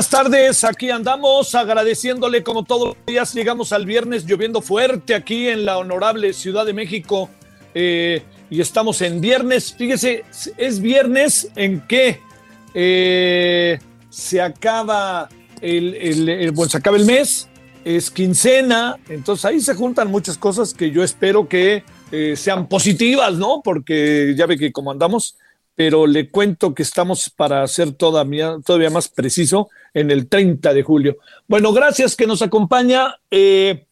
Buenas tardes, aquí andamos agradeciéndole como todos los días, llegamos al viernes lloviendo fuerte aquí en la honorable Ciudad de México eh, y estamos en viernes, fíjese, es viernes en que eh, se acaba el, el, se acaba el mes, es quincena, entonces ahí se juntan muchas cosas que yo espero que eh, sean positivas, ¿no? Porque ya ve que como andamos, pero le cuento que estamos para ser todavía, todavía más preciso en el 30 de julio. Bueno, gracias que nos acompaña. Eh,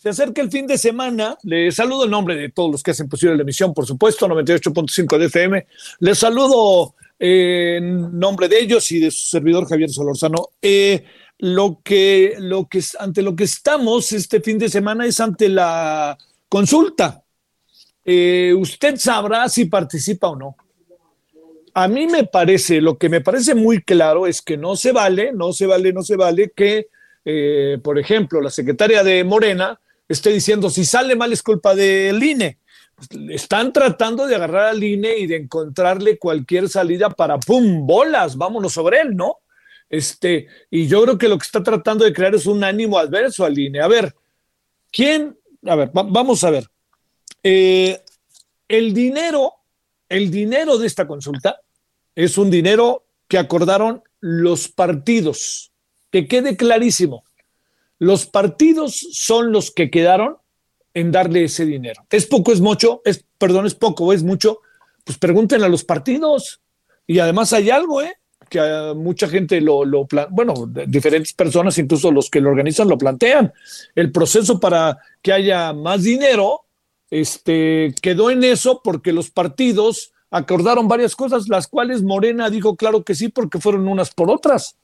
se acerca el fin de semana. Le saludo en nombre de todos los que hacen posible la emisión, por supuesto, 98.5 de FM. Les saludo eh, en nombre de ellos y de su servidor Javier Solorzano. Eh, lo que, lo que, ante lo que estamos este fin de semana es ante la consulta. Usted sabrá si participa o no a mí me parece, lo que me parece muy claro es que no se vale, no se vale, no se vale que, eh, por ejemplo, la secretaria de Morena esté diciendo si sale mal es culpa del INE. Están tratando de agarrar al INE y de encontrarle cualquier salida para ¡pum! bolas, vámonos sobre él, ¿no? Este, y yo creo que lo que está tratando de crear es un ánimo adverso al INE. A ver, ¿quién? A ver, va, vamos a ver. Eh, el dinero, el dinero de esta consulta es un dinero que acordaron los partidos. Que quede clarísimo. Los partidos son los que quedaron en darle ese dinero. ¿Es poco, es mucho? Es, perdón, es poco es mucho? Pues pregúntenle a los partidos. Y además hay algo, ¿eh? Que mucha gente lo, lo bueno, diferentes personas, incluso los que lo organizan, lo plantean. El proceso para que haya más dinero este, quedó en eso porque los partidos acordaron varias cosas, las cuales Morena dijo claro que sí, porque fueron unas por otras.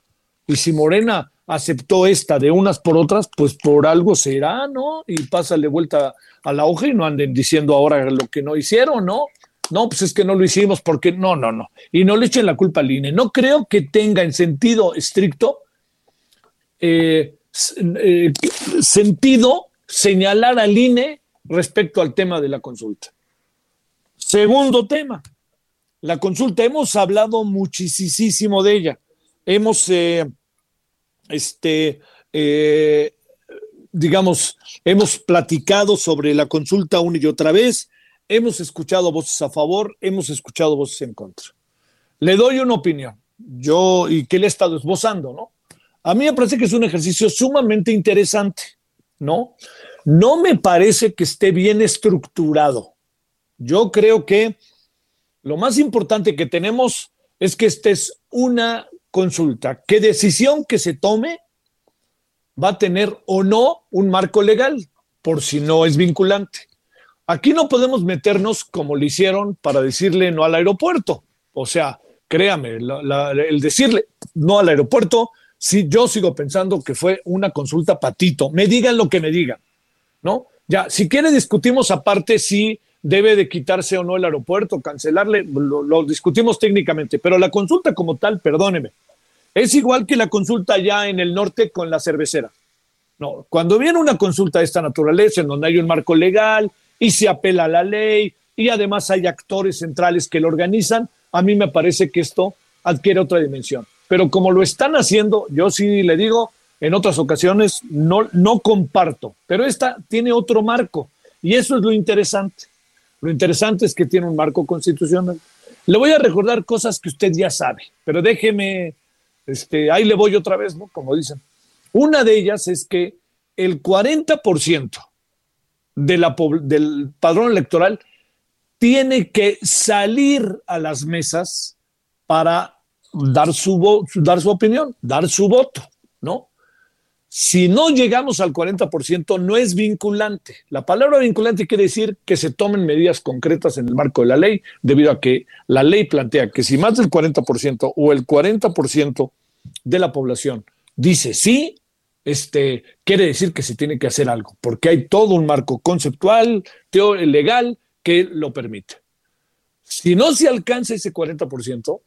Y si Morena aceptó esta de unas por otras, pues por algo será, ¿no? Y pásale vuelta a la hoja y no anden diciendo ahora lo que no hicieron, ¿no? No, pues es que no lo hicimos porque no, no, no. Y no le echen la culpa al INE. No creo que tenga en sentido estricto eh, eh, sentido señalar al INE respecto al tema de la consulta. Segundo tema, la consulta. Hemos hablado muchísimo de ella. Hemos, eh, este, eh, digamos, hemos platicado sobre la consulta una y otra vez. Hemos escuchado voces a favor, hemos escuchado voces en contra. Le doy una opinión, yo y que le he estado esbozando, ¿no? A mí me parece que es un ejercicio sumamente interesante, ¿no? No me parece que esté bien estructurado. Yo creo que lo más importante que tenemos es que esta es una consulta. ¿Qué decisión que se tome va a tener o no un marco legal, por si no es vinculante? Aquí no podemos meternos como lo hicieron para decirle no al aeropuerto. O sea, créame, el decirle no al aeropuerto, sí, yo sigo pensando que fue una consulta patito. Me digan lo que me digan, ¿no? Ya, si quiere discutimos aparte si debe de quitarse o no el aeropuerto, cancelarle, lo, discutimos técnicamente, pero la consulta como tal, perdóneme, es igual que la consulta ya en el norte con la cervecera. No, cuando viene una consulta de esta naturaleza, en donde hay un marco legal y se apela a la ley y además hay actores centrales que lo organizan, a mí me parece que esto adquiere otra dimensión. Pero como lo están haciendo, yo sí le digo, en otras ocasiones no, no comparto, pero esta tiene otro marco y eso es lo interesante. Lo interesante es que tiene un marco constitucional. Le voy a recordar cosas que usted ya sabe, pero déjeme, este, ahí le voy otra vez, ¿no? Como dicen. Una de ellas es que el 40% de del padrón electoral tiene que salir a las mesas para dar su, dar su opinión, dar su voto, ¿no? Si no llegamos al 40%, no es vinculante. La palabra vinculante quiere decir que se tomen medidas concretas en el marco de la ley, debido a que la ley plantea que si más del 40% o el 40% de la población dice sí, este, quiere decir que se tiene que hacer algo, porque hay todo un marco conceptual, legal, que lo permite. Si no se alcanza ese 40%,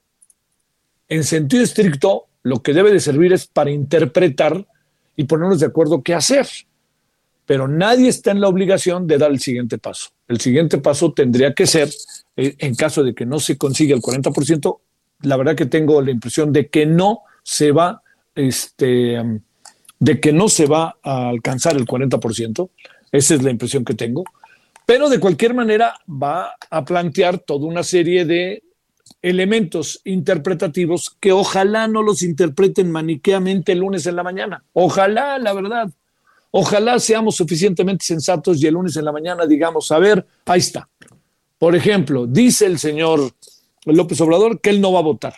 en sentido estricto, lo que debe de servir es para interpretar y ponernos de acuerdo qué hacer. Pero nadie está en la obligación de dar el siguiente paso. El siguiente paso tendría que ser, eh, en caso de que no se consiga el 40%, la verdad que tengo la impresión de que no se va, este, de que no se va a alcanzar el 40%. Esa es la impresión que tengo. Pero de cualquier manera va a plantear toda una serie de elementos interpretativos que ojalá no los interpreten maniqueamente el lunes en la mañana. Ojalá, la verdad. Ojalá seamos suficientemente sensatos y el lunes en la mañana digamos, a ver, ahí está. Por ejemplo, dice el señor López Obrador que él no va a votar,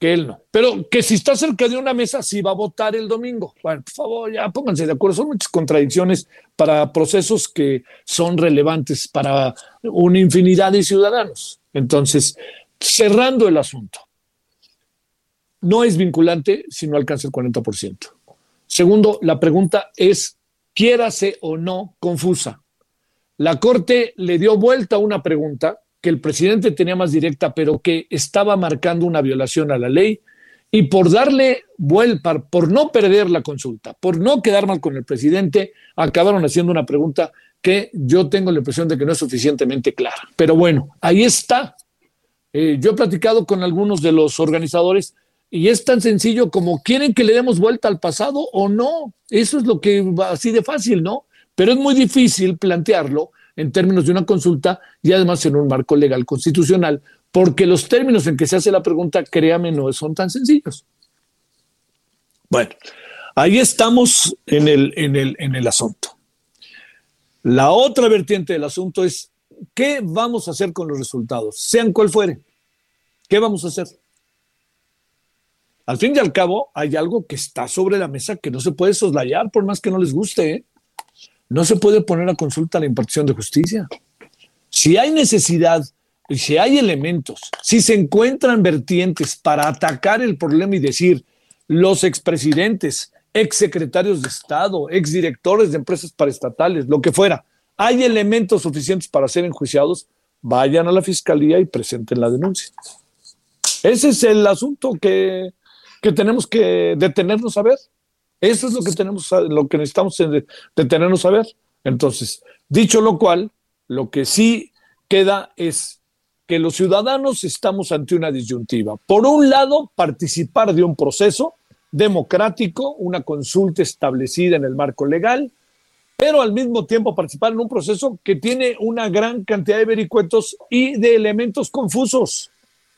que él no, pero que si está cerca de una mesa sí va a votar el domingo. Bueno, por favor, ya pónganse de acuerdo. Son muchas contradicciones para procesos que son relevantes para una infinidad de ciudadanos. Entonces, cerrando el asunto, no es vinculante si no alcanza el 40%. Segundo, la pregunta es, quiérase o no, confusa. La Corte le dio vuelta a una pregunta que el presidente tenía más directa, pero que estaba marcando una violación a la ley, y por darle vuelta, por no perder la consulta, por no quedar mal con el presidente, acabaron haciendo una pregunta que yo tengo la impresión de que no es suficientemente clara. Pero bueno, ahí está. Eh, yo he platicado con algunos de los organizadores y es tan sencillo como quieren que le demos vuelta al pasado o no. Eso es lo que va así de fácil, ¿no? Pero es muy difícil plantearlo en términos de una consulta y además en un marco legal constitucional, porque los términos en que se hace la pregunta, créame, no son tan sencillos. Bueno, ahí estamos en el, en el, en el asunto. La otra vertiente del asunto es ¿qué vamos a hacer con los resultados? Sean cual fuere. ¿Qué vamos a hacer? Al fin y al cabo, hay algo que está sobre la mesa que no se puede soslayar por más que no les guste. ¿eh? No se puede poner a consulta la impartición de justicia. Si hay necesidad y si hay elementos, si se encuentran vertientes para atacar el problema y decir los expresidentes, exsecretarios de Estado, exdirectores de empresas paraestatales, lo que fuera, hay elementos suficientes para ser enjuiciados, vayan a la fiscalía y presenten la denuncia. Ese es el asunto que, tenemos que detenernos a ver. Eso es lo que tenemos, lo que necesitamos detenernos a ver. Entonces, dicho lo cual, lo que sí queda es que los ciudadanos estamos ante una disyuntiva. Por un lado, participar de un proceso democrático, una consulta establecida en el marco legal, pero al mismo tiempo participar en un proceso que tiene una gran cantidad de vericuetos y de elementos confusos,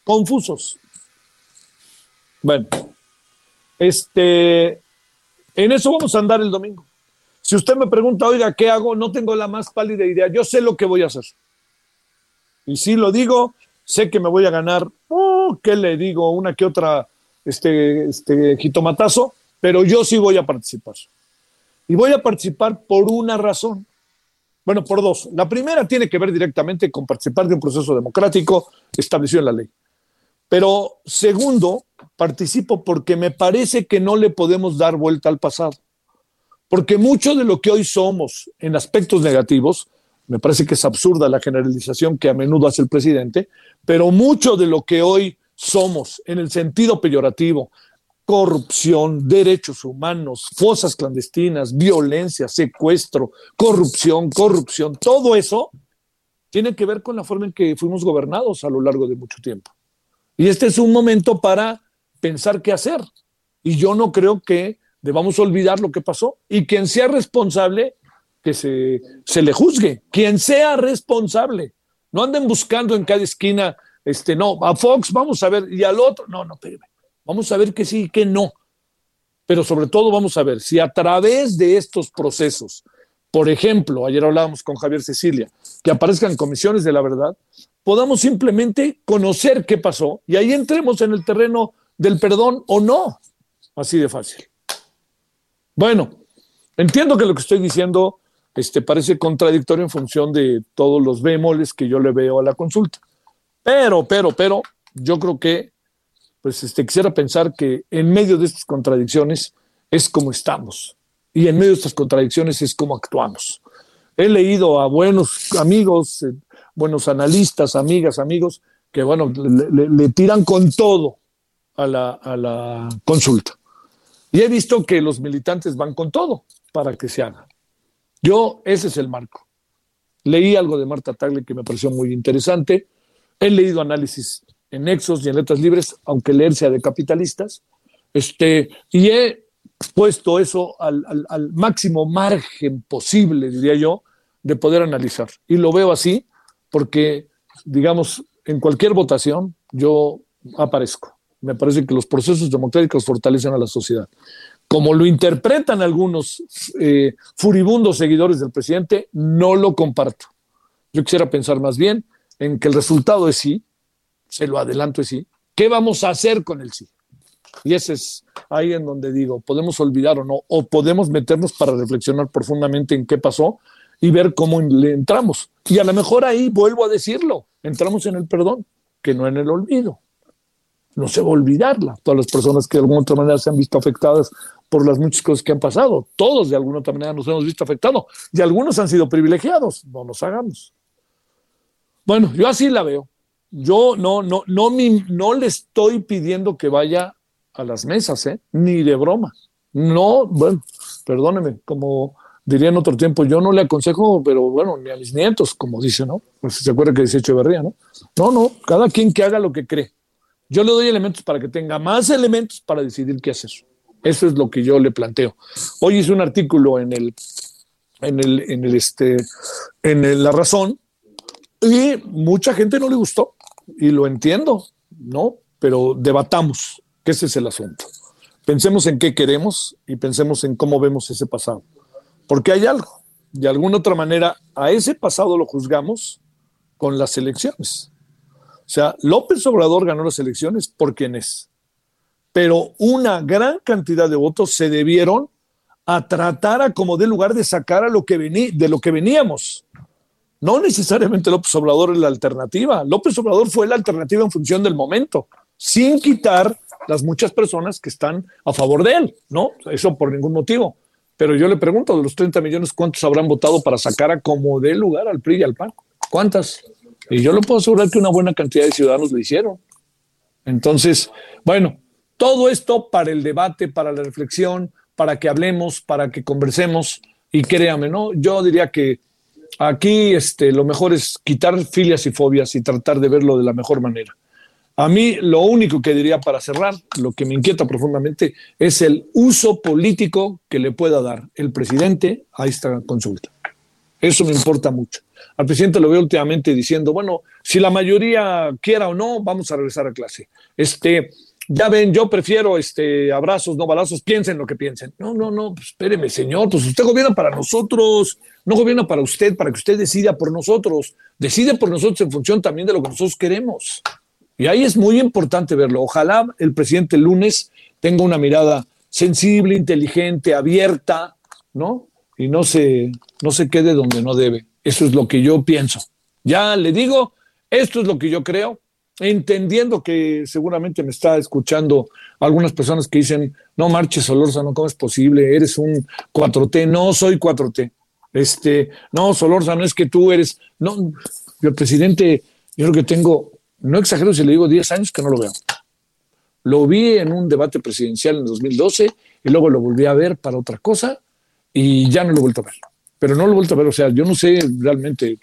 confusos. Bueno, este, en eso vamos a andar el domingo. Si usted me pregunta, oiga, ¿qué hago? No tengo la más pálida idea. Yo sé lo que voy a hacer. Y si lo digo, sé que me voy a ganar, oh, ¿qué le digo? Una que otra este, este jitomatazo, pero yo sí voy a participar. Y voy a participar por una razón. Bueno, por dos. La primera tiene que ver directamente con participar de un proceso democrático establecido en la ley. Pero segundo, participo porque me parece que no le podemos dar vuelta al pasado. Porque mucho de lo que hoy somos en aspectos negativos me parece que es absurda la generalización que a menudo hace el presidente, pero mucho de lo que hoy somos en el sentido peyorativo, corrupción, derechos humanos, fosas clandestinas, violencia, secuestro, corrupción, corrupción, todo eso tiene que ver con la forma en que fuimos gobernados a lo largo de mucho tiempo. Y este es un momento para pensar qué hacer. Y yo no creo que debamos olvidar lo que pasó. Y quien sea responsable, que se, se le juzgue. Quien sea responsable. No anden buscando en cada esquina, este, no, a Fox vamos a ver, y al otro, no, no, espérame. Vamos a ver que sí y que no. Pero sobre todo vamos a ver si a través de estos procesos, por ejemplo, ayer hablábamos con Javier Cecilia, que aparezcan comisiones de la verdad, podamos simplemente conocer qué pasó y ahí entremos en el terreno del perdón o no. Así de fácil. Bueno, entiendo que lo que estoy diciendo este, parece contradictorio en función de todos los bemoles que yo le veo a la consulta. Pero, pero, pero, yo creo que, pues, este, quisiera pensar que en medio de estas contradicciones es como estamos. Y en medio de estas contradicciones es como actuamos. He leído a buenos amigos, eh, buenos analistas, amigas, amigos, que, bueno, le, tiran con todo a la, a la consulta. Y he visto que los militantes van con todo para que se haga. Yo, ese es el marco. Leí algo de Marta Tagle que me pareció muy interesante. He leído análisis en Nexos y en Letras Libres, aunque leer sea de capitalistas. Este, y he puesto eso al, al máximo margen posible, diría yo, de poder analizar. Y lo veo así porque, digamos, en cualquier votación yo aparezco. Me parece que los procesos democráticos fortalecen a la sociedad. Como lo interpretan algunos eh, furibundos seguidores del presidente, no lo comparto. Yo quisiera pensar más bien en que el resultado es sí, se lo adelanto es sí. ¿Qué vamos a hacer con el sí? Y ese es ahí en donde digo, podemos olvidar o no, o podemos meternos para reflexionar profundamente en qué pasó y ver cómo le entramos. Y a lo mejor ahí vuelvo a decirlo, entramos en el perdón, que no en el olvido no se va a olvidarla. Todas las personas que de alguna otra manera se han visto afectadas por las muchas cosas que han pasado, todos de alguna otra manera nos hemos visto afectados y algunos han sido privilegiados, no nos hagamos. Bueno, yo así la veo. Yo no, no, no, no le estoy pidiendo que vaya a las mesas, ¿eh? ni de broma. No, bueno, perdóneme, como diría en otro tiempo, yo no le aconsejo, pero bueno, ni a mis nietos, como dice, ¿no? Pues se acuerda que dice Echeverría, ¿no? No, no, cada quien que haga lo que cree. Yo le doy elementos para que tenga más elementos para decidir qué hacer. Eso es lo que yo le planteo. Hoy hice un artículo en el, en el, en el este, en La Razón y mucha gente no le gustó y lo entiendo, ¿no? Pero debatamos, que ese es el asunto. Pensemos en qué queremos y pensemos en cómo vemos ese pasado. Porque hay algo. De alguna otra manera, a ese pasado lo juzgamos con las elecciones. O sea, López Obrador ganó las elecciones por quien es. Pero una gran cantidad de votos se debieron a tratar a como de lugar de sacar a lo que vení, de lo que veníamos. No necesariamente López Obrador es la alternativa. López Obrador fue la alternativa en función del momento, sin quitar las muchas personas que están a favor de él, ¿no? Eso por ningún motivo. Pero yo le pregunto, de los 30 millones, ¿cuántos habrán votado para sacar a como de lugar al PRI y al PAN? ¿Cuántas? Y yo le puedo asegurar que una buena cantidad de ciudadanos lo hicieron. Entonces, bueno, todo esto para el debate, para la reflexión, para que hablemos, para que conversemos. Y créame, ¿no? Yo diría que aquí este, lo mejor es quitar filias y fobias y tratar de verlo de la mejor manera. A mí lo único que diría para cerrar, lo que me inquieta profundamente, es el uso político que le pueda dar el presidente a esta consulta. Eso me importa mucho. Al presidente lo veo últimamente diciendo, bueno, si la mayoría quiera o no, vamos a regresar a clase. Este, ya ven, yo prefiero este, abrazos, no balazos, piensen lo que piensen. No, no, no, pues espéreme, señor, pues usted gobierna para nosotros, no gobierna para usted, para que usted decida por nosotros, decide por nosotros en función también de lo que nosotros queremos. Y ahí es muy importante verlo. Ojalá el presidente el lunes tenga una mirada sensible, inteligente, abierta, ¿no? Y no se, no se quede donde no debe. Eso es lo que yo pienso. Ya le digo, esto es lo que yo creo, entendiendo que seguramente me está escuchando algunas personas que dicen, no marches Solórzano, ¿cómo es posible? Eres un 4T. No soy 4T. Este, no, Solórzano, es que tú eres, no, el presidente, yo creo que tengo, no exagero si le digo 10 años que no lo veo. Lo vi en un debate presidencial en 2012 y luego lo volví a ver para otra cosa y ya no lo he vuelto a ver. Pero no lo he vuelto a ver, o sea, yo no sé realmente,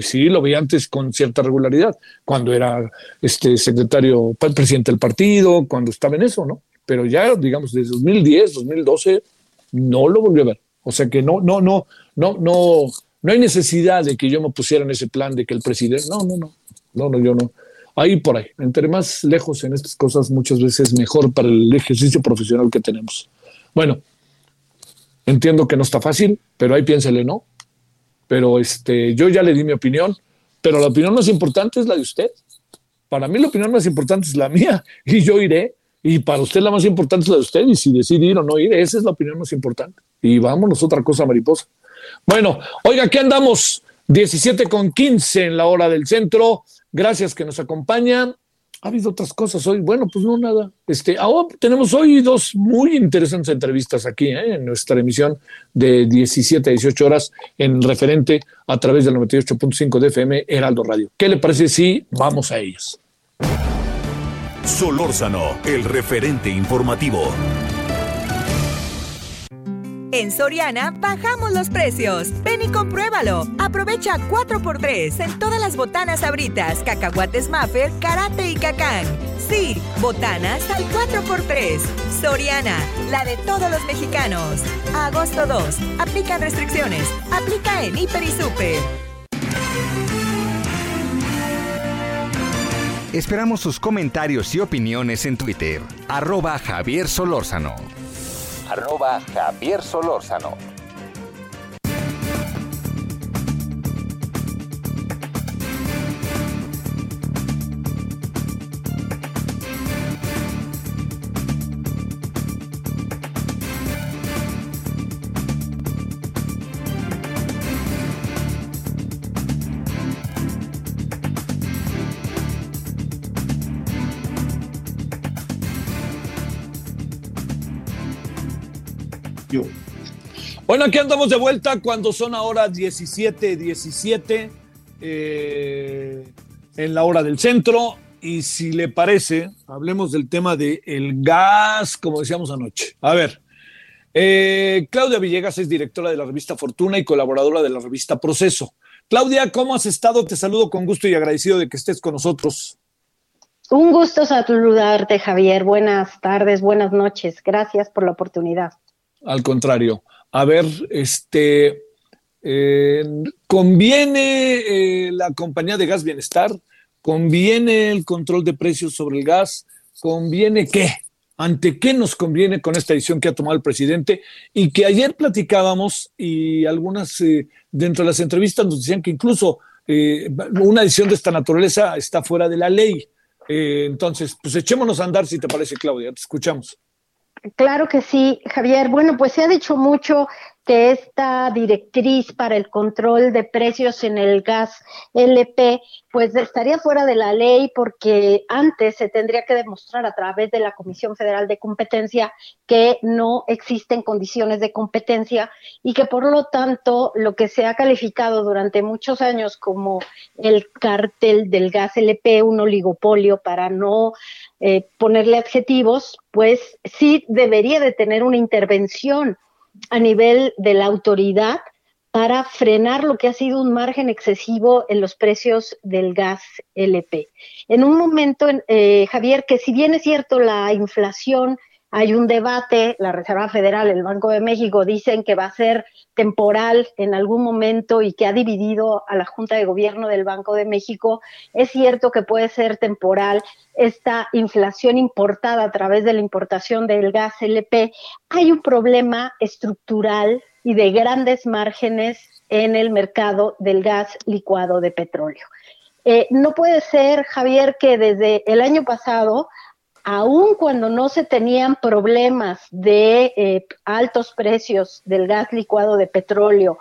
sí, lo vi antes con cierta regularidad, cuando era este secretario, presidente del partido, cuando estaba en eso, ¿no? Pero ya, digamos, desde 2010, 2012, no lo volví a ver. O sea que no, no, no, no, no, no hay necesidad de que yo me pusiera en ese plan de que el presidente, no, no, no, no, no, yo no. Ahí por ahí, entre más lejos en estas cosas, muchas veces mejor para el ejercicio profesional que tenemos. Bueno, entiendo que no está fácil, pero ahí piénsele, ¿no? Pero este, yo ya le di mi opinión, pero la opinión más importante es la de usted. Para mí la opinión más importante es la mía y yo iré. Y para usted la más importante es la de usted y si decide ir o no ir, esa es la opinión más importante. Y vámonos, otra cosa mariposa. Bueno, oiga, aquí andamos 17 con 15 en la hora del centro. Gracias que nos acompañan. Ha habido otras cosas hoy. Bueno, pues no, nada. Este, ahora tenemos hoy dos muy interesantes entrevistas aquí ¿eh? en nuestra emisión de 17 a 18 horas en referente a través del 98.5 de FM Heraldo Radio. ¿Qué le parece si vamos a ellas? Solórzano, el referente informativo. En Soriana bajamos los precios. Ven y compruébalo. Aprovecha 4x3 en todas las botanas abritas, cacahuates Maffer, karate y cacán. Sí, botanas al 4x3. Soriana, la de todos los mexicanos. agosto 2. Aplican restricciones. Aplica en Hiper y Super. Esperamos sus comentarios y opiniones en Twitter. Arroba Javier Solórzano arroba Javier Solórzano. Bueno, aquí andamos de vuelta cuando son ahora 17, 17 eh, en la hora del centro. Y si le parece, hablemos del tema del el gas, como decíamos anoche. A ver, eh, Claudia Villegas es directora de la revista Fortuna y colaboradora de la revista Proceso. Claudia, ¿cómo has estado? Te saludo con gusto y agradecido de que estés con nosotros. Un gusto saludarte, Javier. Buenas tardes, buenas noches. Gracias por la oportunidad. Al contrario a ver, este, eh, ¿conviene eh, la compañía de gas bienestar? ¿Conviene el control de precios sobre el gas? ¿Conviene qué? ¿Ante qué nos conviene con esta decisión que ha tomado el presidente? Y que ayer platicábamos y algunas eh, dentro de las entrevistas nos decían que incluso una decisión de esta naturaleza está fuera de la ley. entonces, pues echémonos a andar si te parece, Claudia. Te escuchamos. Claro que sí, Javier. Bueno, pues se ha dicho mucho que esta directriz para el control de precios en el gas LP, pues estaría fuera de la ley porque antes se tendría que demostrar a través de la Comisión Federal de Competencia que no existen condiciones de competencia y que por lo tanto lo que se ha calificado durante muchos años como el cártel del gas LP, un oligopolio para no eh, ponerle adjetivos, pues sí debería de tener una intervención a nivel de la autoridad para frenar lo que ha sido un margen excesivo en los precios del gas LP. En un momento, eh, Javier, que si bien es cierto la inflación hay un debate, la Reserva Federal, el Banco de México dicen que va a ser temporal en algún momento y que ha dividido a la Junta de Gobierno del Banco de México. Es cierto que puede ser temporal esta inflación importada a través de la importación del gas LP. Hay un problema estructural y de grandes márgenes en el mercado del gas licuado de petróleo. Eh, no puede ser, Javier, que desde el año pasado aun cuando no se tenían problemas de eh, altos precios del gas licuado de petróleo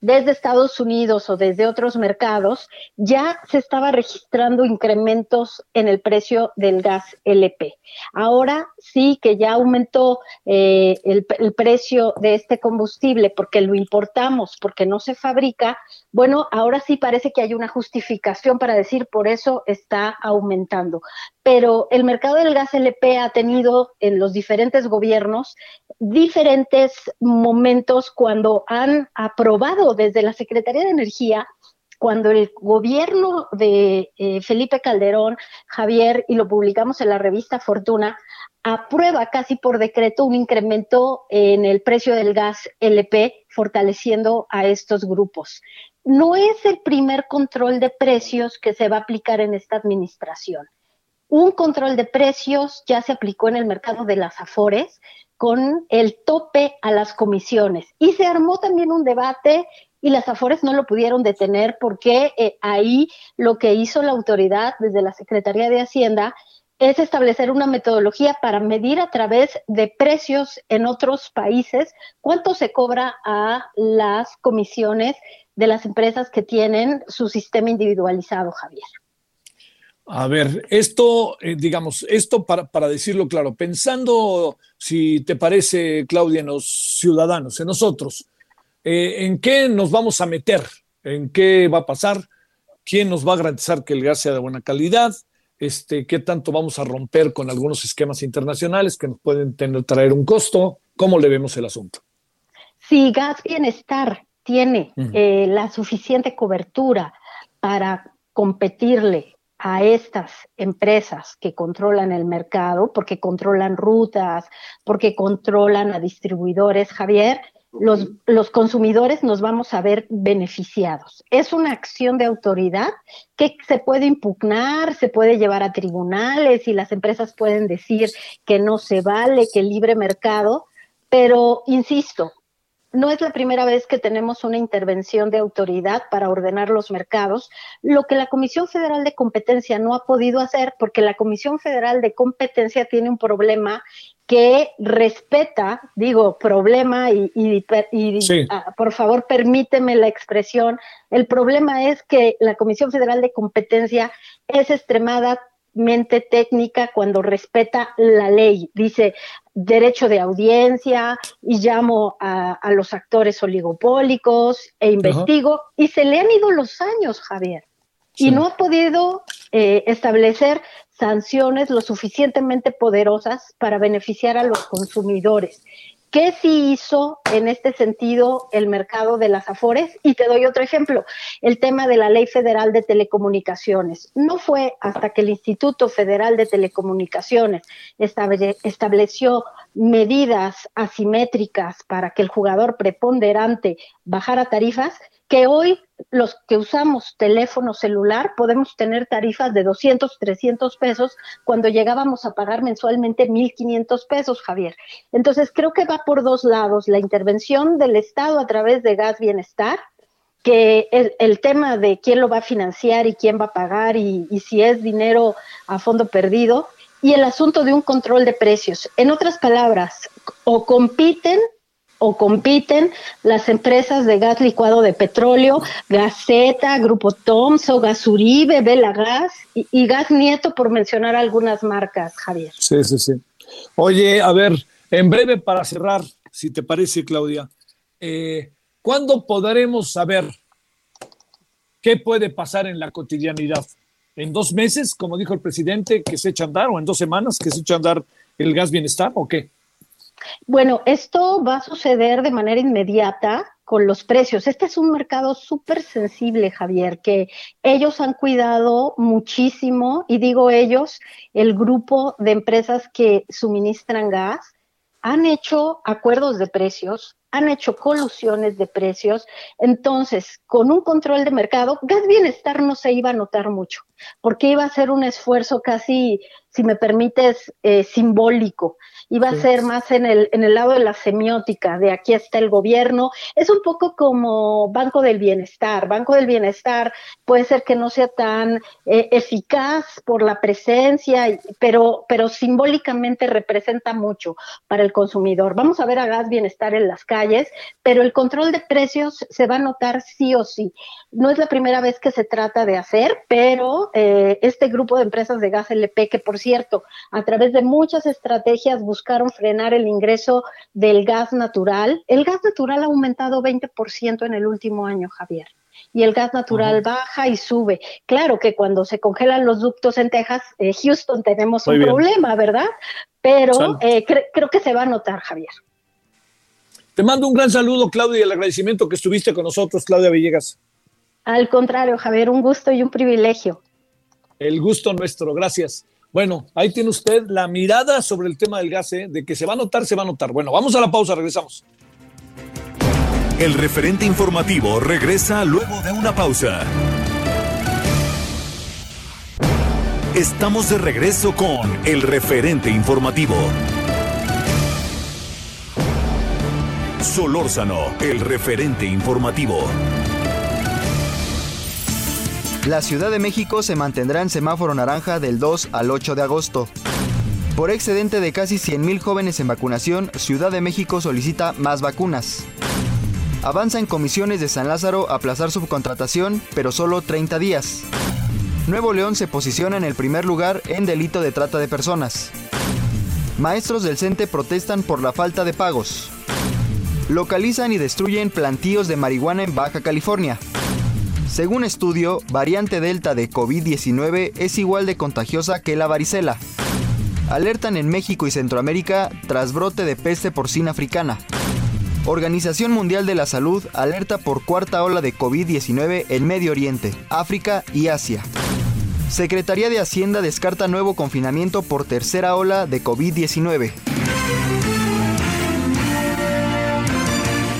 desde Estados Unidos o desde otros mercados, ya se estaba registrando incrementos en el precio del gas LP. Ahora sí que ya aumentó eh, el, el, precio de este combustible porque lo importamos, porque no se fabrica. Bueno, ahora sí parece que hay una justificación para decir por eso está aumentando. Pero el mercado del gas LP ha tenido en los diferentes gobiernos diferentes momentos cuando han aprobado desde la Secretaría de Energía cuando el gobierno de eh, Felipe Calderón, Javier, y lo publicamos en la revista Fortuna, aprueba casi por decreto un incremento en el precio del gas LP, fortaleciendo a estos grupos. No es el primer control de precios que se va a aplicar en esta administración. Un control de precios ya se aplicó en el mercado de las Afores con el tope a las comisiones y se armó también un debate y las Afores no lo pudieron detener porque eh, ahí lo que hizo la autoridad desde la Secretaría de Hacienda es establecer una metodología para medir a través de precios en otros países cuánto se cobra a las comisiones de las empresas que tienen su sistema individualizado, Javier. A ver, esto, eh, digamos, esto para, para, decirlo claro, pensando, si te parece, Claudia, en los ciudadanos, en nosotros, eh, ¿En qué nos vamos a meter? ¿En qué va a pasar? ¿Quién nos va a garantizar que el gas sea de buena calidad? Este, ¿Qué tanto vamos a romper con algunos esquemas internacionales que nos pueden tener, traer un costo? ¿Cómo le vemos el asunto? Si Gas Bienestar tiene eh, la suficiente cobertura para competirle a estas empresas que controlan el mercado, porque controlan rutas, porque controlan a distribuidores, Javier, los, los, consumidores nos vamos a ver beneficiados. Es una acción de autoridad que se puede impugnar, se puede llevar a tribunales y las empresas pueden decir que no se vale, que libre mercado, pero insisto, no es la primera vez que tenemos una intervención de autoridad para ordenar los mercados, lo que la Comisión Federal de Competencia no ha podido hacer porque la Comisión Federal de Competencia tiene un problema que respeta, digo, problema y, ah, por favor permíteme la expresión, el problema es que la Comisión Federal de Competencia es extremadamente técnica cuando respeta la ley. Dice derecho de audiencia y llamo a, los actores oligopólicos e investigo y se le han ido los años, Javier. Y no ha podido eh, establecer sanciones lo suficientemente poderosas para beneficiar a los consumidores. ¿Qué sí hizo en este sentido el mercado de las Afores? Y te doy otro ejemplo, el tema de la Ley Federal de Telecomunicaciones. No fue hasta que el Instituto Federal de Telecomunicaciones estableció medidas asimétricas para que el jugador preponderante bajara tarifas que hoy los que usamos teléfono celular podemos tener tarifas de 200, 300 pesos cuando llegábamos a pagar mensualmente 1.500 pesos, Javier. Entonces, creo que va por dos lados, la intervención del Estado a través de Gas Bienestar, que el, el tema de quién lo va a financiar y quién va a pagar y, y si es dinero a fondo perdido, y el asunto de un control de precios. En otras palabras, o compiten o compiten las empresas de gas licuado de petróleo, Gaceta, Grupo Thomson, Gas Uribe, Vela Gas y, Gas Nieto, por mencionar algunas marcas, Javier. Sí, sí, sí. Oye, a ver, en breve para cerrar, si te parece, Claudia, eh, ¿cuándo podremos saber qué puede pasar en la cotidianidad? ¿En dos meses, como dijo el presidente, que se echa a andar, o en dos semanas que se echa a andar el gas bienestar, o qué? Bueno, esto va a suceder de manera inmediata con los precios. Este es un mercado súper sensible, Javier, que ellos han cuidado muchísimo, y digo ellos, el grupo de empresas que suministran gas, han hecho acuerdos de precios, han hecho colusiones de precios. Entonces, con un control de mercado, Gas Bienestar no se iba a notar mucho, porque iba a ser un esfuerzo casi si me permites, eh, simbólico. Iba a ser más en el, en el lado de la semiótica, de aquí está el gobierno. Es un poco como Banco del Bienestar. Banco del Bienestar puede ser que no sea tan eh, eficaz por la presencia, pero, pero simbólicamente representa mucho para el consumidor. Vamos a ver a Gas Bienestar en las calles, pero el control de precios se va a notar sí o sí. No es la primera vez que se trata de hacer, pero eh, este grupo de empresas de gas LP, que por cierto, a través de muchas estrategias buscaron frenar el ingreso del gas natural. El gas natural ha aumentado 20% en el último año, Javier. Y el gas natural baja y sube. Claro que cuando se congelan los ductos en Texas, eh, Houston, tenemos un problema, ¿verdad? Pero eh, creo que se va a notar, Javier. Te mando un gran saludo, Claudia, y el agradecimiento que estuviste con nosotros, Claudia Villegas. Al contrario, Javier, un gusto y un privilegio. El gusto nuestro, gracias. Bueno, ahí tiene usted la mirada sobre el tema del gas, ¿eh? de que se va a notar, se va a notar. Bueno, vamos a la pausa, regresamos. El referente informativo regresa luego de una pausa. Estamos de regreso con el referente informativo. Solórzano, el referente informativo. La Ciudad de México se mantendrá en semáforo naranja del 2 al 8 de agosto. Por excedente de casi 100.000 jóvenes en vacunación, Ciudad de México solicita más vacunas. Avanza en comisiones de San Lázaro aplazar subcontratación, pero solo 30 días. Nuevo León se posiciona en el primer lugar en delito de trata de personas. Maestros del CENTE protestan por la falta de pagos. Localizan y destruyen plantíos de marihuana en Baja California. Según estudio, variante Delta de COVID-19 es igual de contagiosa que la varicela. Alertan en México y Centroamérica tras brote de peste porcina africana. Organización Mundial de la Salud alerta por cuarta ola de COVID-19 en Medio Oriente, África y Asia. Secretaría de Hacienda descarta nuevo confinamiento por tercera ola de COVID-19.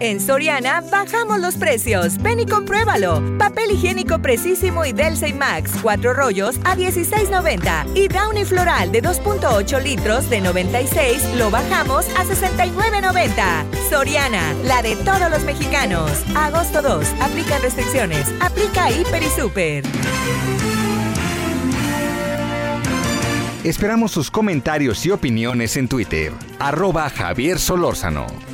En Soriana bajamos los precios. Ven y compruébalo. Papel higiénico precisísimo y Delce Max, 4 rollos a 16.90. Y Downy Floral de 2.8 litros de 96 lo bajamos a 69.90. Soriana, la de todos los mexicanos. Agosto 2, aplica restricciones. Aplica Hiper y Super. Esperamos sus comentarios y opiniones en Twitter. Arroba Javier Solórzano.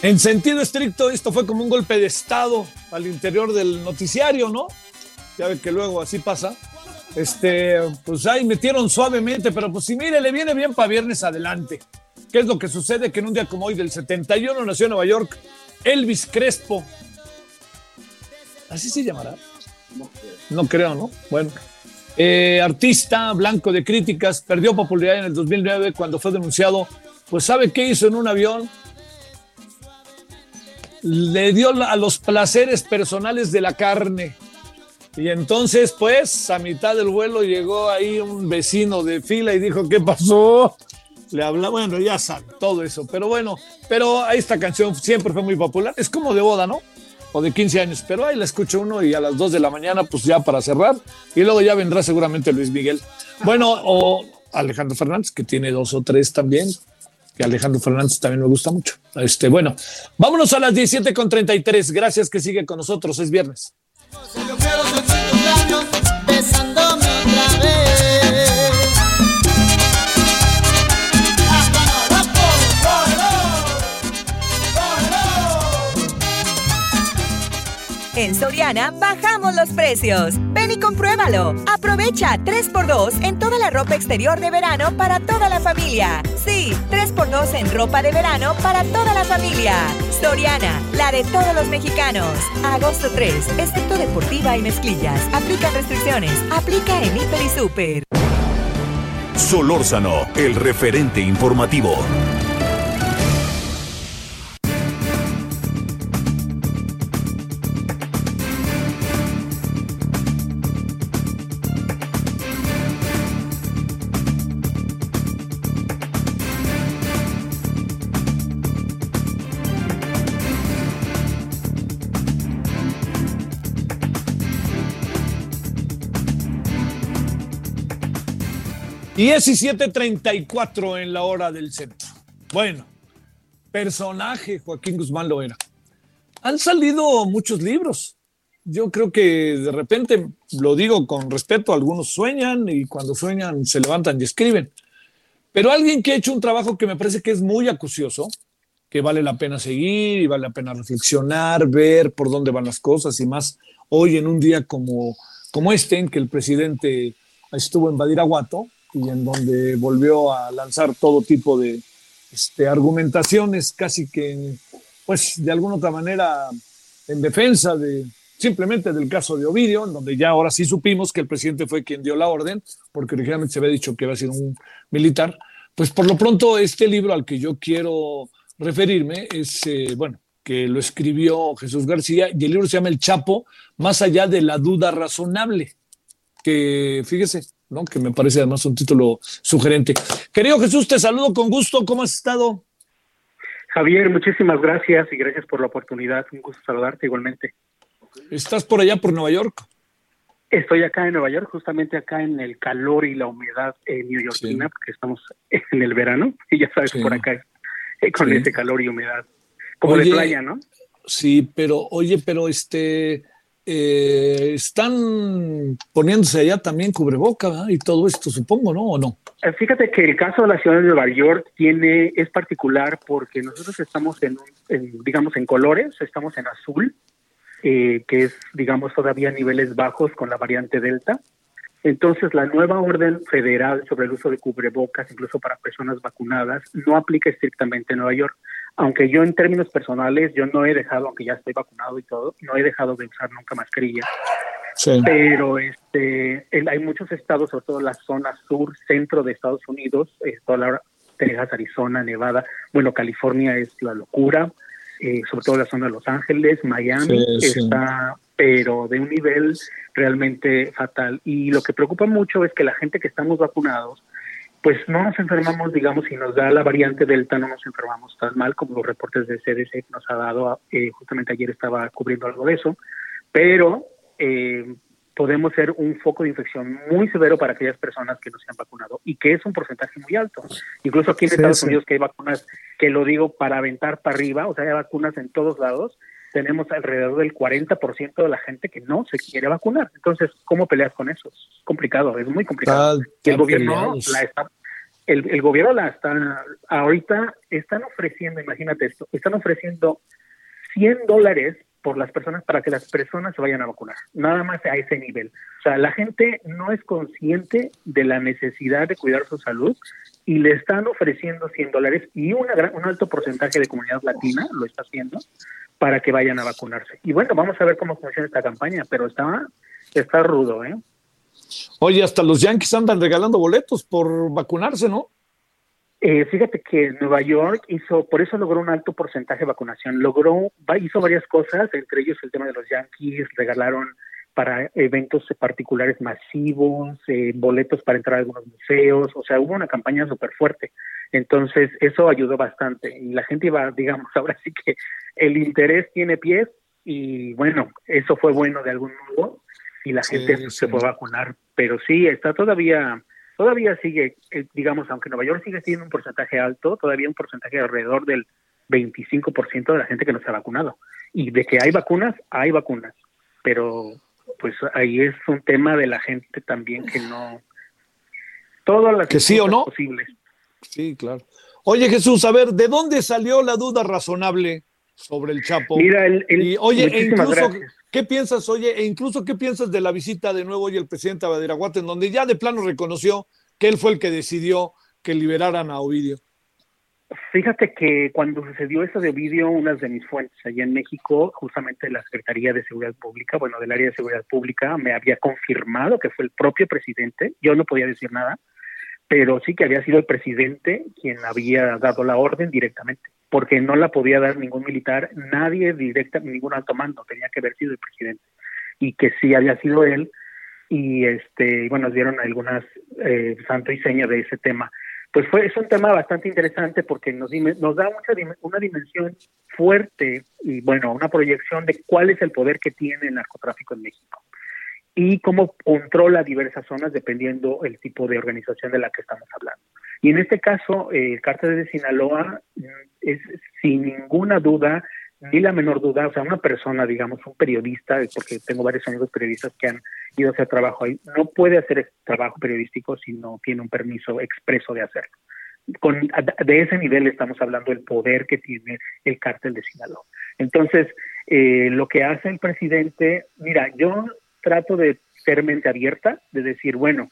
En sentido estricto, esto fue como un golpe de Estado al interior del noticiario, ¿no? Ya ve que luego así pasa. Este, pues ahí metieron suavemente, pero pues si mire, le viene bien para viernes adelante. ¿Qué es lo que sucede? Que en un día como hoy del 71 nació en Nueva York Elvis Crespo. ¿Así se llamará? No creo, ¿no? Bueno. Eh, artista, blanco de críticas, perdió popularidad en el 2009 cuando fue denunciado. Pues ¿sabe qué hizo en un avión? Le dio a los placeres personales de la carne. Y entonces, pues, a mitad del vuelo llegó ahí un vecino de fila y dijo, ¿qué pasó? Le habla, bueno, ya sabe, todo eso. Pero bueno, pero esta canción siempre fue muy popular. Es como de boda, ¿no? O de 15 años. Pero ahí la escucho uno y a las 2 de la mañana, pues ya para cerrar. Y luego ya vendrá seguramente Luis Miguel. Bueno, o Alejandro Fernández, que tiene dos o tres también que Alejandro Fernández también me gusta mucho. Este, bueno, vámonos a las 17 con 33. Gracias que sigue con nosotros. Es viernes. En Soriana bajamos los precios. Ven y compruébalo. Aprovecha 3x2 en toda la ropa exterior de verano para toda la familia. Sí, 3x2 en ropa de verano para toda la familia. Soriana, la de todos los mexicanos. Agosto 3, excepto deportiva y mezclillas. Aplica restricciones. Aplica en Hiper y Super. Solórzano, el referente informativo. Y 17.34 en la hora del centro. Bueno, personaje Joaquín Guzmán Loera. Han salido muchos libros. Yo creo que de repente, lo digo con respeto, algunos sueñan y cuando sueñan se levantan y escriben. Pero alguien que ha hecho un trabajo que me parece que es muy acucioso, que vale la pena seguir y vale la pena reflexionar, ver por dónde van las cosas y más hoy en un día como, como este, en que el presidente estuvo en Badiraguato, y en donde volvió a lanzar todo tipo de este, argumentaciones, casi que, pues, de alguna otra manera, en defensa de simplemente del caso de Ovidio, en donde ya ahora sí supimos que el presidente fue quien dio la orden, porque originalmente se había dicho que iba a ser un militar. Pues por lo pronto, este libro al que yo quiero referirme es, eh, bueno, que lo escribió Jesús García, y el libro se llama El Chapo, más allá de la duda razonable, que fíjese, ¿no? que me parece además un título sugerente. Querido Jesús, te saludo con gusto, ¿cómo has estado? Javier, muchísimas gracias y gracias por la oportunidad, un gusto saludarte igualmente. ¿Estás por allá por Nueva York? Estoy acá en Nueva York, justamente acá en el calor y la humedad eh, neoyorquina, porque estamos en el verano y ya sabes, por acá eh, con ese calor y humedad, como de playa, ¿no? Sí, pero oye, pero este, eh, están poniéndose allá también cubreboca y todo esto, supongo, ¿no? ¿O no? Eh, fíjate que el caso de la ciudad de Nueva York tiene es particular porque nosotros estamos en, digamos, en colores, estamos en azul, eh, que es, digamos, todavía niveles bajos con la variante Delta. Entonces, la nueva orden federal sobre el uso de cubrebocas, incluso para personas vacunadas, no aplica estrictamente en Nueva York. Aunque yo en términos personales, yo no he dejado, aunque ya estoy vacunado y todo, no he dejado de usar nunca mascarilla. Pero este, hay muchos estados, sobre todo la zona sur, centro de Estados Unidos, eh, toda la, Texas, Arizona, Nevada, bueno, California es la locura, eh, sobre todo la zona de Los Ángeles, Miami, está, pero de un nivel realmente fatal. Y lo que preocupa mucho es que la gente que estamos vacunados, pues no nos enfermamos, digamos, si nos da la variante Delta, no nos enfermamos tan mal como los reportes de CDC nos ha dado, eh, justamente ayer estaba cubriendo algo de eso, pero eh, podemos ser un foco de infección muy severo para aquellas personas que no se han vacunado y que es un porcentaje muy alto. Incluso aquí en Estados Unidos que hay vacunas, que lo digo para aventar para arriba, o sea, hay vacunas en todos lados, tenemos alrededor del 40% de la gente que no se quiere vacunar. Entonces, ¿cómo peleas con eso? Es complicado, es muy complicado. el gobierno la está, el, el, gobierno la está, ahorita están ofreciendo, imagínate esto, están ofreciendo 100 dólares por las personas para que las personas se vayan a vacunar, nada más a ese nivel. O sea, la gente no es consciente de la necesidad de cuidar su salud y le están ofreciendo 100 dólares y una gran, un alto porcentaje de comunidad latina lo está haciendo para que vayan a vacunarse. Y bueno, vamos a ver cómo funciona esta campaña, pero está, está rudo, ¿eh? Oye, hasta los Yankees andan regalando boletos por vacunarse, ¿no? Eh, fíjate que Nueva York hizo, por eso logró un alto porcentaje de vacunación. Logró, hizo varias cosas, entre ellos el tema de los Yankees, regalaron para eventos particulares masivos, eh, boletos para entrar a algunos museos, o sea, hubo una campaña súper fuerte. Entonces, eso ayudó bastante. Y la gente iba, digamos, ahora sí que el interés tiene pies y bueno, eso fue bueno de algún modo y la gente se fue a vacunar. Pero sí, está todavía, todavía sigue, eh, digamos, aunque Nueva York sigue siendo un porcentaje alto, todavía un porcentaje alrededor del 25% de la gente que no se ha vacunado. Y de que hay vacunas, hay vacunas. Pero pues ahí es un tema de la gente también que no todas las que sí o no posibles. Sí, claro. Oye Jesús, a ver, ¿de dónde salió la duda razonable sobre el Chapo. Mira, el, y, oye, e incluso, ¿qué piensas, oye, e incluso qué piensas de la visita de nuevo hoy el presidente Badiraguate, en donde ya de plano reconoció que él fue el que decidió que liberaran a Ovidio? Fíjate que cuando sucedió eso de Ovidio, unas de mis fuentes allá en México, justamente la Secretaría de Seguridad Pública, bueno, del área de Seguridad Pública, me había confirmado que fue el propio presidente, yo no podía decir nada, pero sí que había sido el presidente quien había dado la orden directamente, porque no la podía dar ningún militar, nadie directa, ningún alto mando, tenía que haber sido el presidente, y que sí había sido él, y este, bueno, nos dieron algunas eh, santo y seña de ese tema. Pues fue es un tema bastante interesante porque nos, nos da mucha una dimensión fuerte y bueno, una proyección de cuál es el poder que tiene el narcotráfico en México y cómo controla diversas zonas dependiendo el tipo de organización de la que estamos hablando. Y en este caso, el cártel de Sinaloa mm, es sin ninguna duda ni la menor duda, o sea, una persona, digamos, un periodista, porque tengo varios amigos periodistas que han ido a hacer trabajo ahí, no puede hacer trabajo periodístico si no tiene un permiso expreso de hacerlo. Con, de ese nivel estamos hablando del poder que tiene el cártel de Sinaloa. Entonces, eh, lo que hace el presidente, mira, yo trato de ser mente abierta, de decir, bueno,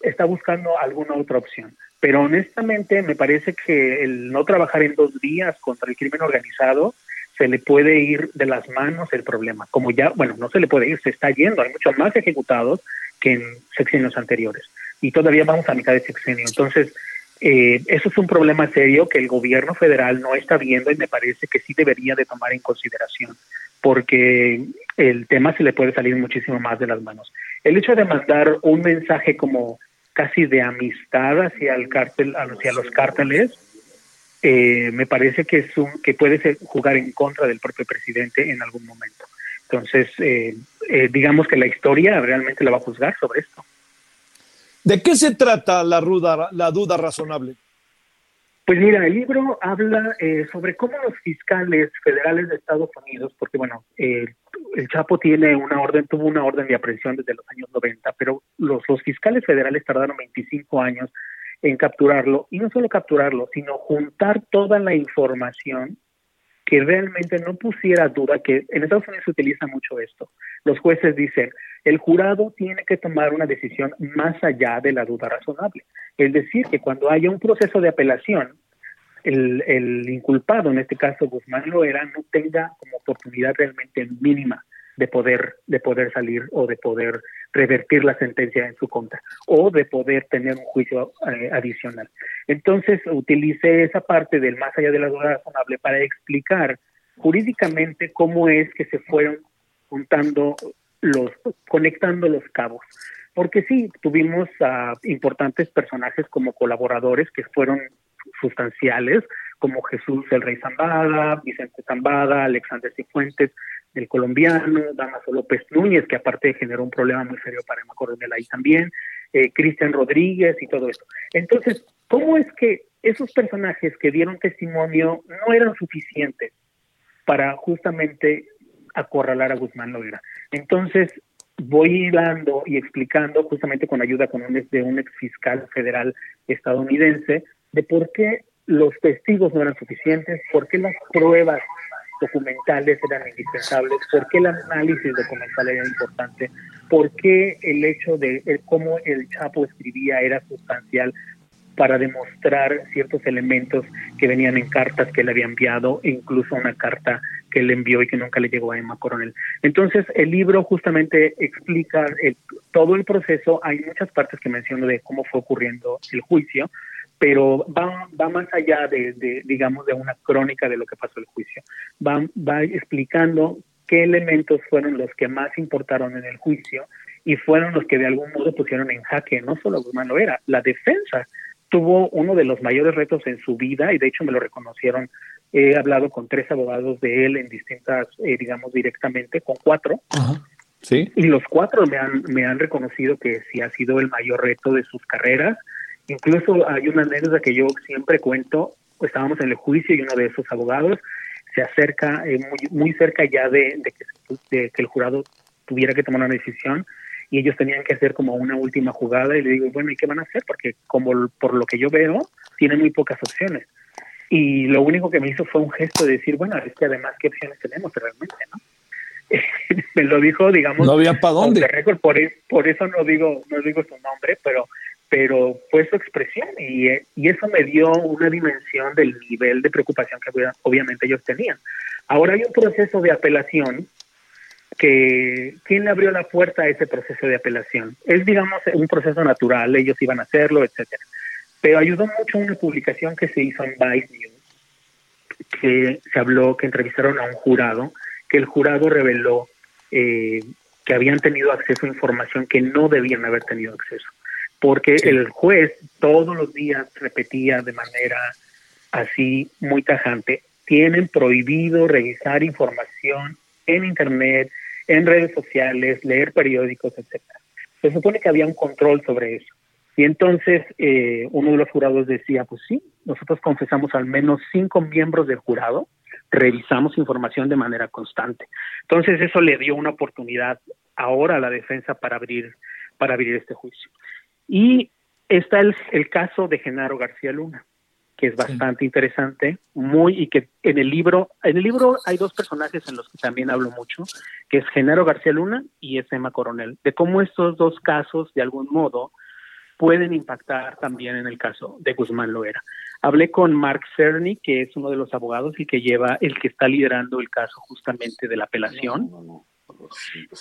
está buscando alguna otra opción. Pero honestamente me parece que el no trabajar en dos días contra el crimen organizado se le puede ir de las manos el problema. Como ya, bueno, no se le puede ir, se está yendo. Hay muchos más ejecutados que en sexenios anteriores. Y todavía vamos a mitad de sexenio. Entonces, eh, eso es un problema serio que el gobierno federal no está viendo y me parece que sí debería de tomar en consideración, porque el tema se le puede salir muchísimo más de las manos. El hecho de mandar un mensaje como casi de amistad hacia el cártel, hacia los cárteles, eh, me parece que es un, que puede ser, jugar en contra del propio presidente en algún momento. Entonces, eh, eh, digamos que la historia realmente la va a juzgar sobre esto. ¿De qué se trata la, ruda, la duda razonable? Pues mira, el libro habla sobre cómo los fiscales federales de Estados Unidos, porque bueno, el Chapo tiene una orden, tuvo una orden de aprehensión desde los años 90, pero los, los fiscales federales tardaron 25 años en capturarlo, y no solo capturarlo, sino juntar toda la información que realmente no pusiera duda, que en Estados Unidos se utiliza mucho esto. Los jueces dicen, el jurado tiene que tomar una decisión más allá de la duda razonable. Es decir, que cuando haya un proceso de apelación, el, el inculpado, en este caso Guzmán Loera, no tenga como oportunidad realmente mínima de poder, de poder salir o de poder revertir la sentencia en su contra o de poder tener un juicio eh, adicional. Entonces, utilicé esa parte del más allá de la duda razonable para explicar jurídicamente cómo es que se fueron juntando los, conectando los cabos. Porque sí, tuvimos a importantes personajes como colaboradores que fueron sustanciales, como Jesús el Rey Zambada, Vicente Zambada, Alexander Cifuentes, el colombiano, Damaso López Núñez, que aparte generó un problema muy serio para Emma Coronel ahí también, eh, Cristian Rodríguez y todo esto. Entonces, ¿cómo es que esos personajes que dieron testimonio no eran suficientes para justamente acorralar a Guzmán Loera? Entonces, voy dando y explicando justamente con ayuda con de un ex fiscal federal estadounidense de por qué los testigos no eran suficientes, por qué las pruebas documentales eran indispensables, por qué el análisis documental era importante, por qué el hecho de cómo el Chapo escribía era sustancial para demostrar ciertos elementos que venían en cartas que él había enviado, e incluso una carta que él envió y que nunca le llegó a Emma Coronel. Entonces, el libro justamente explica todo el proceso. Hay muchas partes que menciono de cómo fue ocurriendo el juicio, pero va, va más allá de, digamos, de una crónica de lo que pasó el juicio. Va, va explicando qué elementos fueron los que más importaron en el juicio y fueron los que de algún modo pusieron en jaque, no solo Guzmán lo era, la defensa tuvo uno de los mayores retos en su vida y de hecho me lo reconocieron. He hablado con tres abogados de él en distintas, eh, digamos, directamente, con cuatro. Sí. Y los cuatro me han, me han reconocido que sí ha sido el mayor reto de sus carreras Incluso hay una anécdota que yo siempre cuento, estábamos en el juicio y uno de esos abogados se acerca eh, muy, muy cerca ya de, que, que el jurado tuviera que tomar una decisión y ellos tenían que hacer como una última jugada y le digo, bueno, ¿y qué van a hacer? Porque como por lo que yo veo, tienen muy pocas opciones. y lo único que me hizo fue un gesto de decir, bueno, es que además, ¿qué opciones tenemos realmente, no? me lo dijo, digamos, no había para dónde. Récord, por, e, por eso no digo, no digo su nombre, pero pero fue su expresión y, eso me dio una dimensión del nivel de preocupación que obviamente ellos tenían. Ahora hay un proceso de apelación que ¿quién le abrió la puerta a ese proceso de apelación? Es digamos un proceso natural, ellos iban a hacerlo, etcétera. Pero ayudó mucho una publicación que se hizo en Vice News, que se habló, que entrevistaron a un jurado, que el jurado reveló eh, que habían tenido acceso a información que no debían haber tenido acceso porque el juez todos los días repetía de manera así muy tajante, tienen prohibido revisar información en Internet, en redes sociales, leer periódicos, etcétera. Se supone que había un control sobre eso. Y entonces eh, uno de los jurados decía, pues sí, nosotros confesamos al menos cinco miembros del jurado, revisamos información de manera constante. Entonces eso le dio una oportunidad ahora a la defensa para abrir, para abrir este juicio. Y está el, el caso de Genaro García Luna, que es bastante interesante, muy y que en el libro, en el libro hay dos personajes en los que también hablo mucho, que es Genaro García Luna y es Emma Coronel, de cómo estos dos casos de algún modo pueden impactar también en el caso de Guzmán Loera. Hablé con Mark Cerny, que es uno de los abogados y que lleva el que está liderando el caso justamente de la apelación.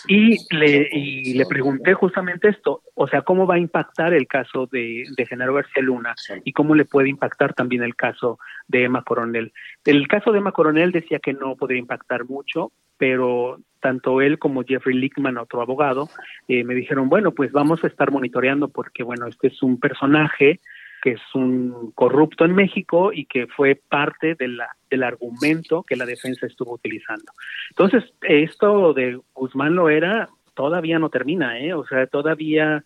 Y le, y le pregunté justamente esto, o sea, cómo va a impactar el caso de, de Genaro García Luna y cómo le puede impactar también el caso de Emma Coronel. El caso de Emma Coronel decía que no podría impactar mucho, pero tanto él como Jeffrey Lickman, otro abogado, eh, me dijeron, bueno, pues vamos a estar monitoreando porque, bueno, este es un personaje que es un corrupto en México y que fue parte de la, del argumento que la defensa estuvo utilizando. Entonces, esto de Guzmán lo era, todavía no termina, ¿eh? O sea, todavía,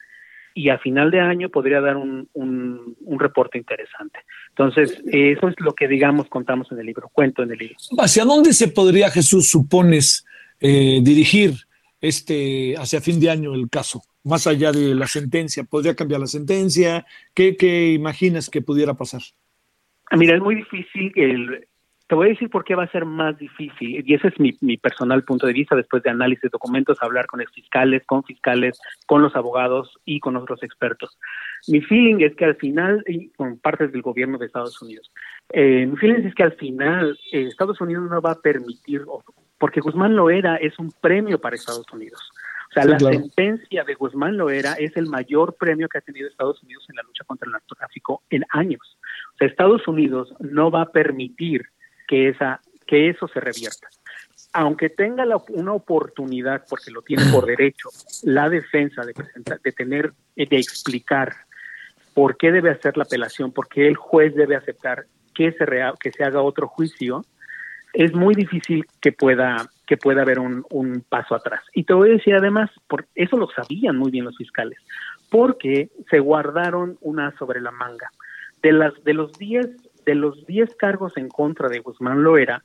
y a final de año podría dar un, un, un reporte interesante. Entonces, eso es lo que, digamos, contamos en el libro, cuento en el libro. ¿Hacia dónde se podría, Jesús, supones, eh, dirigir este hacia fin de año el caso? Más allá de la sentencia? ¿Podría cambiar la sentencia? ¿Qué, qué imaginas que pudiera pasar? Mira, es muy difícil. El, te voy a decir por qué va a ser más difícil, y ese es mi, personal punto de vista después de análisis de documentos, hablar con fiscales, con fiscales, con los abogados y con otros expertos. Mi feeling es que al final, y con partes del gobierno de Estados Unidos, eh, mi feeling es que al final eh, Estados Unidos no va a permitir, porque Guzmán lo era, es un premio para Estados Unidos sea, la sentencia de Guzmán Loera es el mayor premio que ha tenido Estados Unidos en la lucha contra el narcotráfico en años. O sea, Estados Unidos no va a permitir que esa que eso se revierta. Aunque tenga la, una oportunidad, porque lo tiene por derecho, la defensa de presentar, de tener, de explicar por qué debe hacer la apelación, por qué el juez debe aceptar que se, que se haga otro juicio, es muy difícil que pueda que pueda haber un, un, paso atrás. Y te voy a decir además, por eso lo sabían muy bien los fiscales, porque se guardaron una sobre la manga. De las de los 10 de los 10 cargos en contra de Guzmán Loera,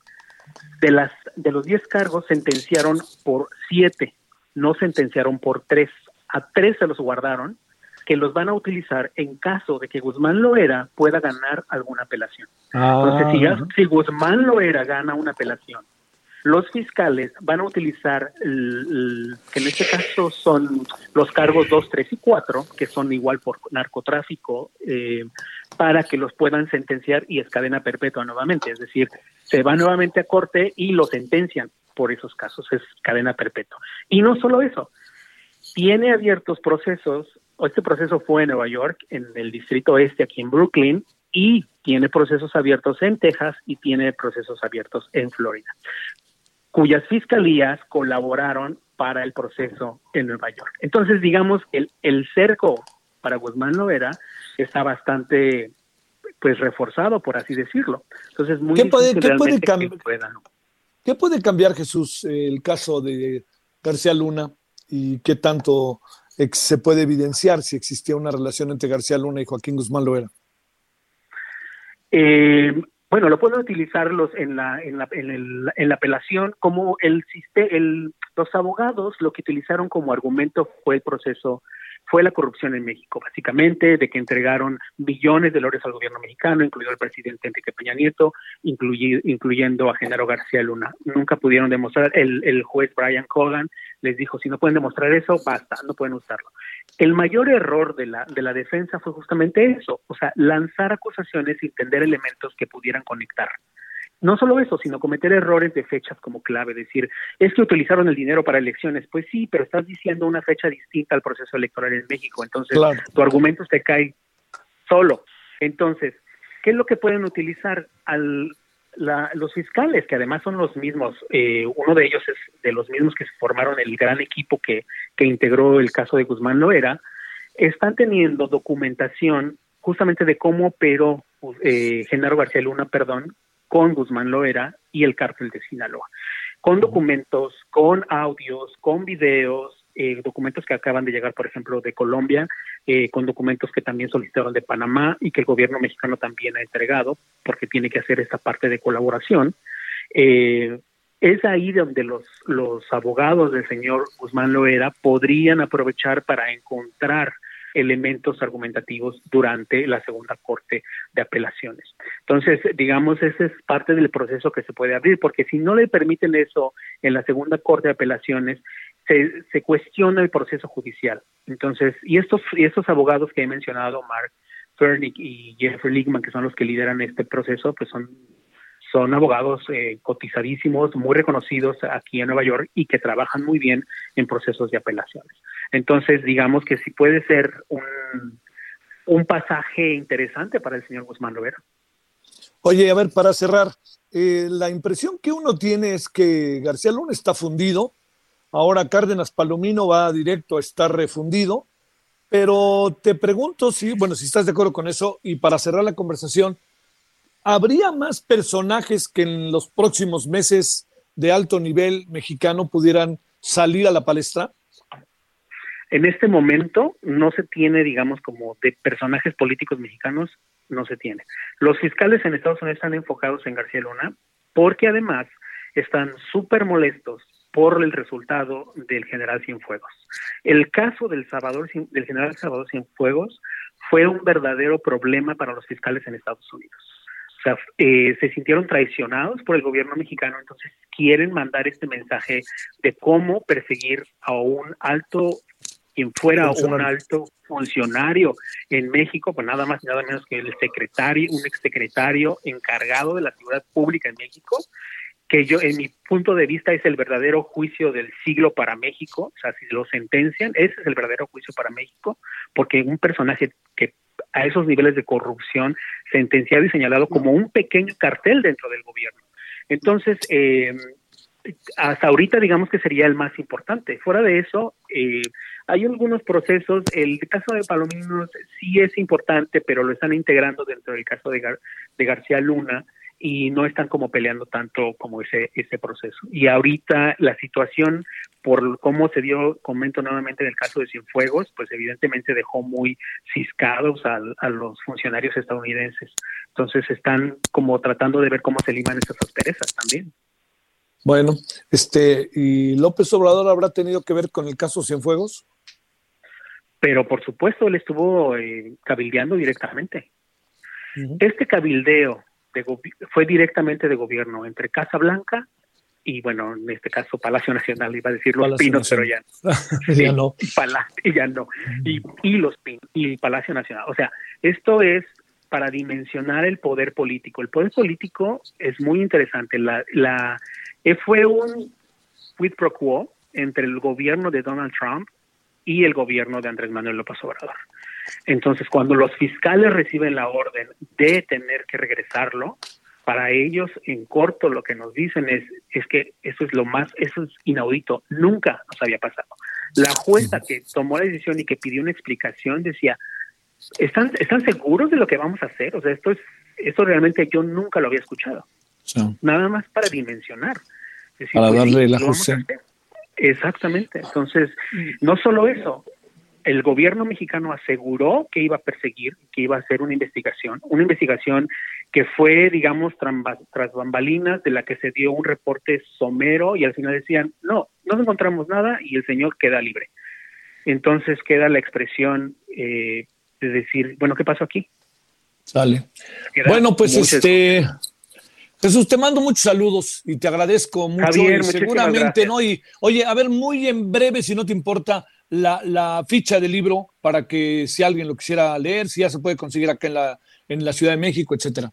de las de los 10 cargos sentenciaron por 7, no sentenciaron por 3. A 3 se los guardaron que los van a utilizar en caso de que Guzmán Loera pueda ganar alguna apelación. Entonces, si, ah. si Guzmán Loera gana una apelación los fiscales van a utilizar, el, que en este caso son los cargos 2, 3 y 4, que son igual por narcotráfico, eh, para que los puedan sentenciar y es cadena perpetua nuevamente. Es decir, se va nuevamente a corte y lo sentencian por esos casos, es cadena perpetua. Y no solo eso, tiene abiertos procesos, este proceso fue en Nueva York, en el distrito este, aquí en Brooklyn, y tiene procesos abiertos en Texas y tiene procesos abiertos en Florida cuyas fiscalías colaboraron para el proceso en Nueva York. Entonces, digamos, el, el cerco para Guzmán Lovera está bastante pues reforzado, por así decirlo. Entonces, muy ¿Qué puede, ¿qué puede, cambiar, ¿Qué puede cambiar, Jesús, el caso de García Luna y qué tanto se puede evidenciar si existía una relación entre García Luna y Joaquín Guzmán Loera? Eh, bueno, lo pueden utilizar los en la, en la, en, el, en la apelación como el, el los abogados lo que utilizaron como argumento fue el proceso fue la corrupción en México, básicamente, de que entregaron millones de dólares al gobierno mexicano, incluido el presidente Enrique Peña Nieto, incluyendo a Genaro García Luna. Nunca pudieron demostrar, el, juez Brian Cogan les dijo, si no pueden demostrar eso, basta, no pueden usarlo. El mayor error de la, de la defensa fue justamente eso, o sea, lanzar acusaciones sin tener elementos que pudieran conectar. No solo eso, sino cometer errores de fechas como clave, decir, es que utilizaron el dinero para elecciones. Pues sí, pero estás diciendo una fecha distinta al proceso electoral en México, entonces tu argumento se cae solo. Entonces, ¿qué es lo que pueden utilizar al, los fiscales, que además son los mismos? Eh, uno de ellos es de los mismos que se formaron el gran equipo que, que integró el caso de Guzmán Loera, están teniendo documentación justamente de cómo operó eh, Genaro García Luna, perdón, con Guzmán Loera y el cártel de Sinaloa, con documentos, con audios, con videos, eh, documentos que acaban de llegar, por ejemplo, de Colombia, eh, con documentos que también solicitaron de Panamá y que el gobierno mexicano también ha entregado, porque tiene que hacer esta parte de colaboración. Eh, es ahí donde los, los abogados del señor Guzmán Loera podrían aprovechar para encontrar elementos argumentativos durante la segunda corte de apelaciones. Entonces, digamos, ese es parte del proceso que se puede abrir, porque si no le permiten eso en la segunda corte de apelaciones, se, se cuestiona el proceso judicial. Entonces, y estos, y estos abogados que he mencionado, Mark Fernick y Jeffrey Ligman, que son los que lideran este proceso, pues son son abogados eh, cotizadísimos, muy reconocidos aquí en Nueva York y que trabajan muy bien en procesos de apelaciones. Entonces, digamos que sí puede ser un, un pasaje interesante para el señor Guzmán Rivera. Oye, a ver, para cerrar, eh, la impresión que uno tiene es que García Luna está fundido, ahora Cárdenas Palomino va directo a estar refundido, pero te pregunto si, bueno, si estás de acuerdo con eso, y para cerrar la conversación, ¿habría más personajes que en los próximos meses de alto nivel mexicano pudieran salir a la palestra? En este momento no se tiene, digamos, como de personajes políticos mexicanos, no se tiene. Los fiscales en Estados Unidos están enfocados en García Luna porque además están súper molestos por el resultado del general Cienfuegos. El caso del, Salvador, del general Salvador Cienfuegos fue un verdadero problema para los fiscales en Estados Unidos. O sea, eh, se sintieron traicionados por el gobierno mexicano, entonces quieren mandar este mensaje de cómo perseguir a un alto quien fuera un alto funcionario en México, pues nada más y nada menos que el secretario, un exsecretario encargado de la seguridad pública en México, que yo, en mi punto de vista, es el verdadero juicio del siglo para México, o sea, si lo sentencian, ese es el verdadero juicio para México, porque un personaje que a esos niveles de corrupción sentenciado y señalado como un pequeño cartel dentro del gobierno. Entonces, eh, hasta ahorita digamos que sería el más importante. Fuera de eso, eh, hay algunos procesos, el caso de Palominos sí es importante, pero lo están integrando dentro del caso de, de García Luna y no están como peleando tanto como ese, ese proceso. Y ahorita la situación, por cómo se dio, comento nuevamente en el caso de Cienfuegos, pues evidentemente dejó muy ciscados a, a los funcionarios estadounidenses. Entonces están como tratando de ver cómo se liman esas asperezas también. Bueno, este, ¿y López Obrador habrá tenido que ver con el caso Cienfuegos? Pero por supuesto, él estuvo eh, cabildeando directamente. Este cabildeo de fue directamente de gobierno entre Casa Blanca y, bueno, en este caso Palacio Nacional, iba a decir Los Pinos, pero ya, ya no. Y, ya no. Y, y Los Pinos, y Palacio Nacional. O sea, esto es para dimensionar el poder político. El poder político es muy interesante. La, la, eh, fue un quid pro quo entre el gobierno de Donald Trump y el gobierno de Andrés Manuel López Obrador. Entonces, cuando los fiscales reciben la orden de tener que regresarlo, para ellos en corto lo que nos dicen es, es que eso es lo más, eso es inaudito, nunca nos había pasado. La jueza que tomó la decisión y que pidió una explicación decía, ¿están, ¿están seguros de lo que vamos a hacer? O sea, esto es, esto realmente yo nunca lo había escuchado. Nada más para dimensionar. para pues darle la justicia. Exactamente. Entonces, no solo eso, el gobierno mexicano aseguró que iba a perseguir, que iba a hacer una investigación, una investigación que fue, digamos, tras bambalinas, de la que se dio un reporte somero y al final decían, no, no encontramos nada y el señor queda libre. entonces queda la expresión eh, de decir, bueno, ¿qué pasó aquí? Sale. Bueno, pues este... Jesús, te mando muchos saludos y te agradezco mucho. y seguramente, ¿no? Y oye, a ver, muy en breve, si no te importa, la, la, ficha del libro para que si alguien lo quisiera leer, si ya se puede conseguir acá en la, en la Ciudad de México, etcétera.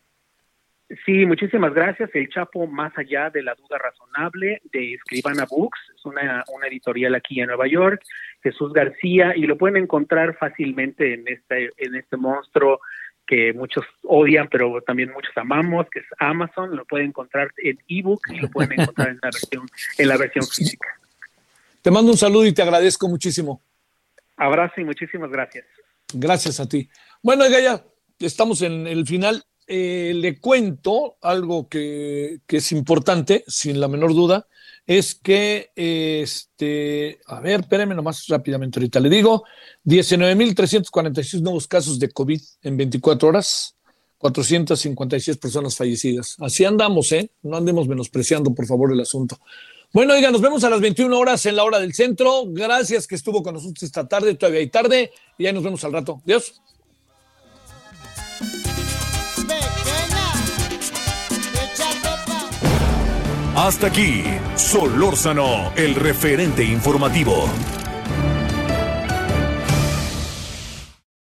Sí, muchísimas gracias. El Chapo Más allá de la duda razonable de Escribana Books, es una, una editorial aquí en Nueva York. Jesús García y lo pueden encontrar fácilmente en este en este monstruo que muchos odian, pero también muchos amamos, que es Amazon, lo pueden encontrar en ebook y lo pueden encontrar en la versión, en la versión física. Te mando un saludo y te agradezco muchísimo. Abrazo y muchísimas gracias. Gracias a ti. Bueno, ya estamos en el final. Eh, le cuento algo que, que, es importante, sin la menor duda, es que, este, a ver, espéreme nomás rápidamente ahorita, le digo, 19.346 nuevos casos de COVID en 24 horas, 456 personas fallecidas. Así andamos, ¿eh? No andemos menospreciando, por favor, el asunto. Bueno, oiga, nos vemos a las 21 horas en la hora del centro. Gracias que estuvo con nosotros esta tarde, todavía hay tarde, y ya nos vemos al rato. Adiós. Hasta aquí, Solórzano, el referente informativo.